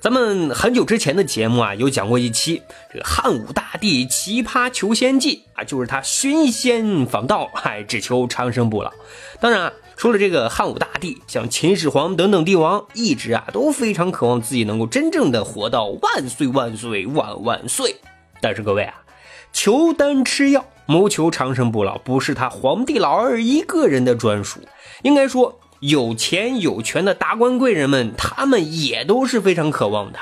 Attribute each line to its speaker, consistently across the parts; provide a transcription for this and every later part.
Speaker 1: 咱们很久之前的节目啊，有讲过一期这个汉武大帝奇葩求仙记啊，就是他寻仙访道，还只求长生不老。当然啊，除了这个汉武大帝，像秦始皇等等帝王，一直啊都非常渴望自己能够真正的活到万岁万岁万万岁。但是各位啊，求丹吃药。谋求长生不老不是他皇帝老二一个人的专属，应该说有钱有权的达官贵人们，他们也都是非常渴望的。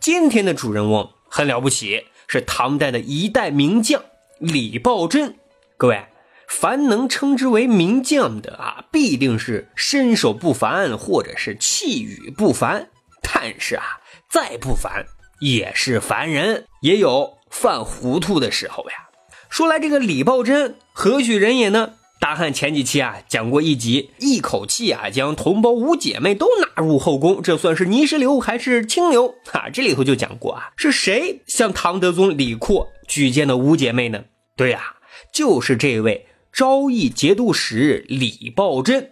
Speaker 1: 今天的主人翁很了不起，是唐代的一代名将李抱真。各位，凡能称之为名将的啊，必定是身手不凡，或者是气宇不凡。但是啊，再不凡也是凡人，也有犯糊涂的时候呀。说来这个李抱真何许人也呢？大汉前几期啊讲过一集，一口气啊将同胞五姐妹都纳入后宫，这算是泥石流还是清流？哈，这里头就讲过啊，是谁向唐德宗李阔举荐的五姐妹呢？对呀，就是这位昭义节度使李抱真。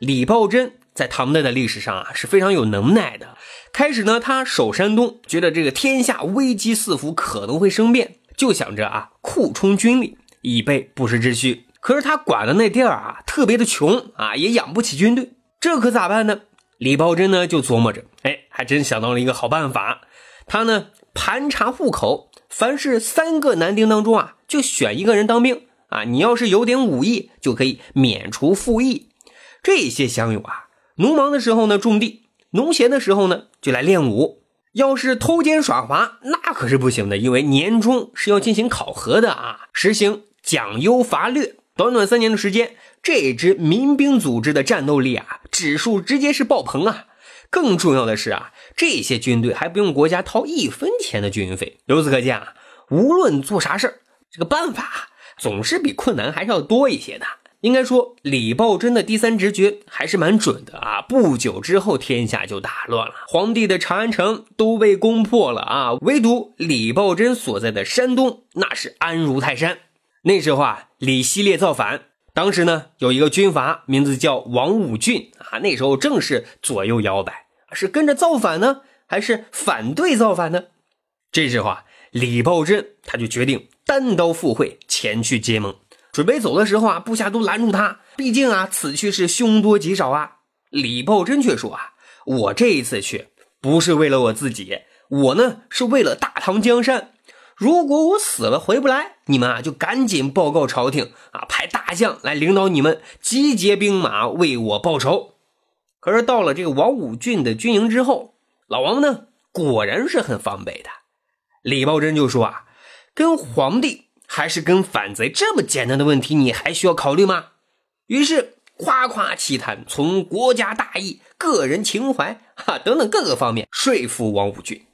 Speaker 1: 李抱真在唐代的历史上啊是非常有能耐的。开始呢，他守山东，觉得这个天下危机四伏，可能会生变。就想着啊，扩充军力以备不时之需。可是他管的那地儿啊，特别的穷啊，也养不起军队，这可咋办呢？李抱真呢就琢磨着，哎，还真想到了一个好办法。他呢盘查户口，凡是三个男丁当中啊，就选一个人当兵啊。你要是有点武艺，就可以免除赋役。这些乡勇啊，农忙的时候呢种地，农闲的时候呢就来练武。要是偷奸耍滑，那可是不行的，因为年终是要进行考核的啊，实行奖优罚劣。短短三年的时间，这支民兵组织的战斗力啊，指数直接是爆棚啊！更重要的是啊，这些军队还不用国家掏一分钱的军费。由此可见啊，无论做啥事，这个办法总是比困难还是要多一些的。应该说，李抱真的第三直觉还是蛮准的啊！不久之后，天下就大乱了，皇帝的长安城都被攻破了啊！唯独李抱真所在的山东，那是安如泰山。那时候啊，李希烈造反，当时呢，有一个军阀，名字叫王武俊啊，那时候正是左右摇摆，是跟着造反呢，还是反对造反呢？这时候啊，李抱真他就决定单刀赴会，前去结盟。准备走的时候啊，部下都拦住他。毕竟啊，此去是凶多吉少啊。李抱真却说啊，我这一次去不是为了我自己，我呢是为了大唐江山。如果我死了回不来，你们啊就赶紧报告朝廷啊，派大将来领导你们集结兵马为我报仇。可是到了这个王武俊的军营之后，老王呢果然是很防备的。李抱真就说啊，跟皇帝。还是跟反贼这么简单的问题，你还需要考虑吗？于是夸夸其谈，从国家大义、个人情怀哈等等各个方面说服王武俊，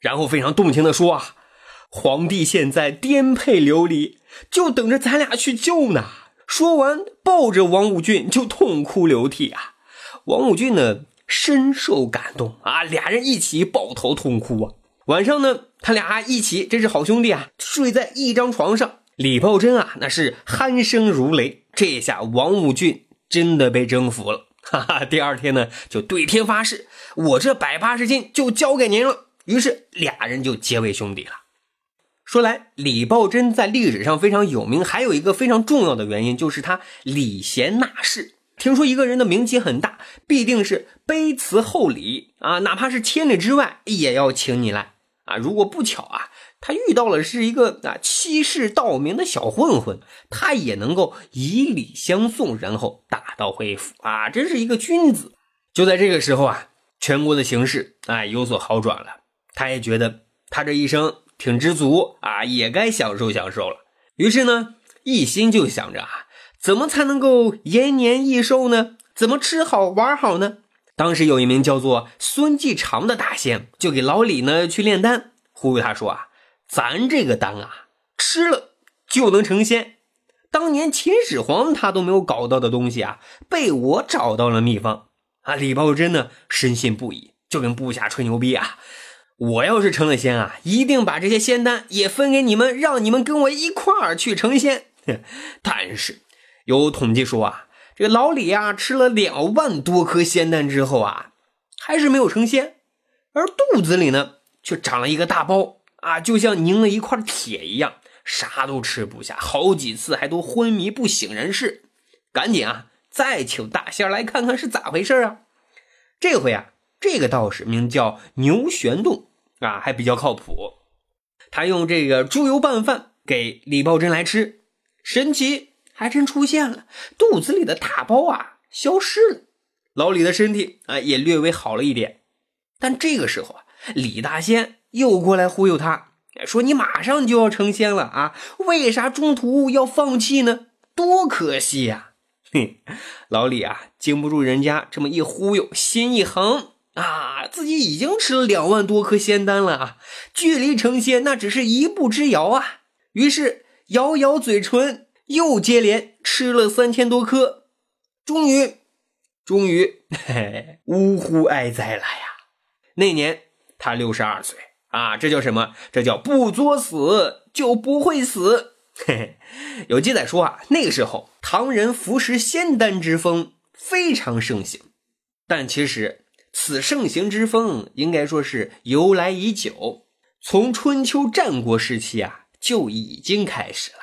Speaker 1: 然后非常动情的说啊，皇帝现在颠沛流离，就等着咱俩去救呢。说完，抱着王武俊就痛哭流涕啊。王武俊呢深受感动啊，俩人一起抱头痛哭啊。晚上呢，他俩一起，真是好兄弟啊！睡在一张床上，李抱真啊，那是鼾声如雷。这下王武俊真的被征服了，哈哈！第二天呢，就对天发誓，我这百八十斤就交给您了。于是俩人就结为兄弟了。说来，李抱真在历史上非常有名，还有一个非常重要的原因，就是他礼贤纳士。听说一个人的名气很大，必定是卑辞厚礼啊，哪怕是千里之外，也要请你来。啊，如果不巧啊，他遇到了是一个啊欺世盗名的小混混，他也能够以礼相送，然后打道回府啊，真是一个君子。就在这个时候啊，全国的形势哎有所好转了，他也觉得他这一生挺知足啊，也该享受享受了。于是呢，一心就想着啊，怎么才能够延年益寿呢？怎么吃好玩好呢？当时有一名叫做孙继长的大仙，就给老李呢去炼丹，忽悠他说啊，咱这个丹啊，吃了就能成仙。当年秦始皇他都没有搞到的东西啊，被我找到了秘方啊！李宝珍呢深信不疑，就跟部下吹牛逼啊！我要是成了仙啊，一定把这些仙丹也分给你们，让你们跟我一块儿去成仙。但是有统计说啊，这个老李啊吃了两万多颗仙丹之后啊，还是没有成仙，而肚子里呢却长了一个大包啊，就像拧了一块铁一样。啥都吃不下，好几次还都昏迷不省人事。赶紧啊，再请大仙来看看是咋回事啊！这回啊，这个道士名叫牛玄洞啊，还比较靠谱。他用这个猪油拌饭给李宝珍来吃，神奇还真出现了，肚子里的大包啊消失了，老李的身体啊也略微好了一点。但这个时候啊，李大仙又过来忽悠他。说你马上就要成仙了啊，为啥中途要放弃呢？多可惜呀！嘿，老李啊，经不住人家这么一忽悠，心一横啊，自己已经吃了两万多颗仙丹了啊，距离成仙那只是一步之遥啊。于是咬咬嘴唇，又接连吃了三千多颗，终于，终于，嘿嘿，呜呼哀哉了呀！那年他六十二岁。啊，这叫什么？这叫不作死就不会死。嘿嘿，有记载说啊，那个时候唐人服食仙丹之风非常盛行，但其实此盛行之风应该说是由来已久，从春秋战国时期啊就已经开始了。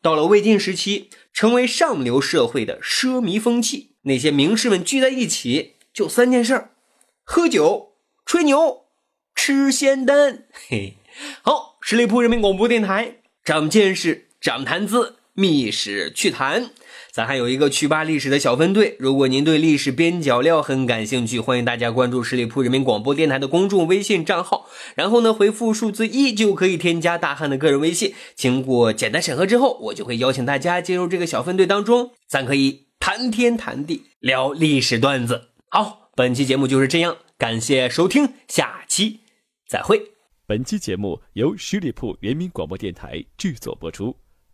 Speaker 1: 到了魏晋时期，成为上流社会的奢靡风气，那些名士们聚在一起就三件事：喝酒、吹牛。吃仙丹，嘿，好，十里铺人民广播电台，长见识，长谈资，密史趣谈。咱还有一个趣吧历史的小分队，如果您对历史边角料很感兴趣，欢迎大家关注十里铺人民广播电台的公众微信账号，然后呢回复数字一就可以添加大汉的个人微信。经过简单审核之后，我就会邀请大家进入这个小分队当中，咱可以谈天谈地，聊历史段子。好，本期节目就是这样，感谢收听，下期。再会。
Speaker 2: 本期节目由十里铺人民广播电台制作播出。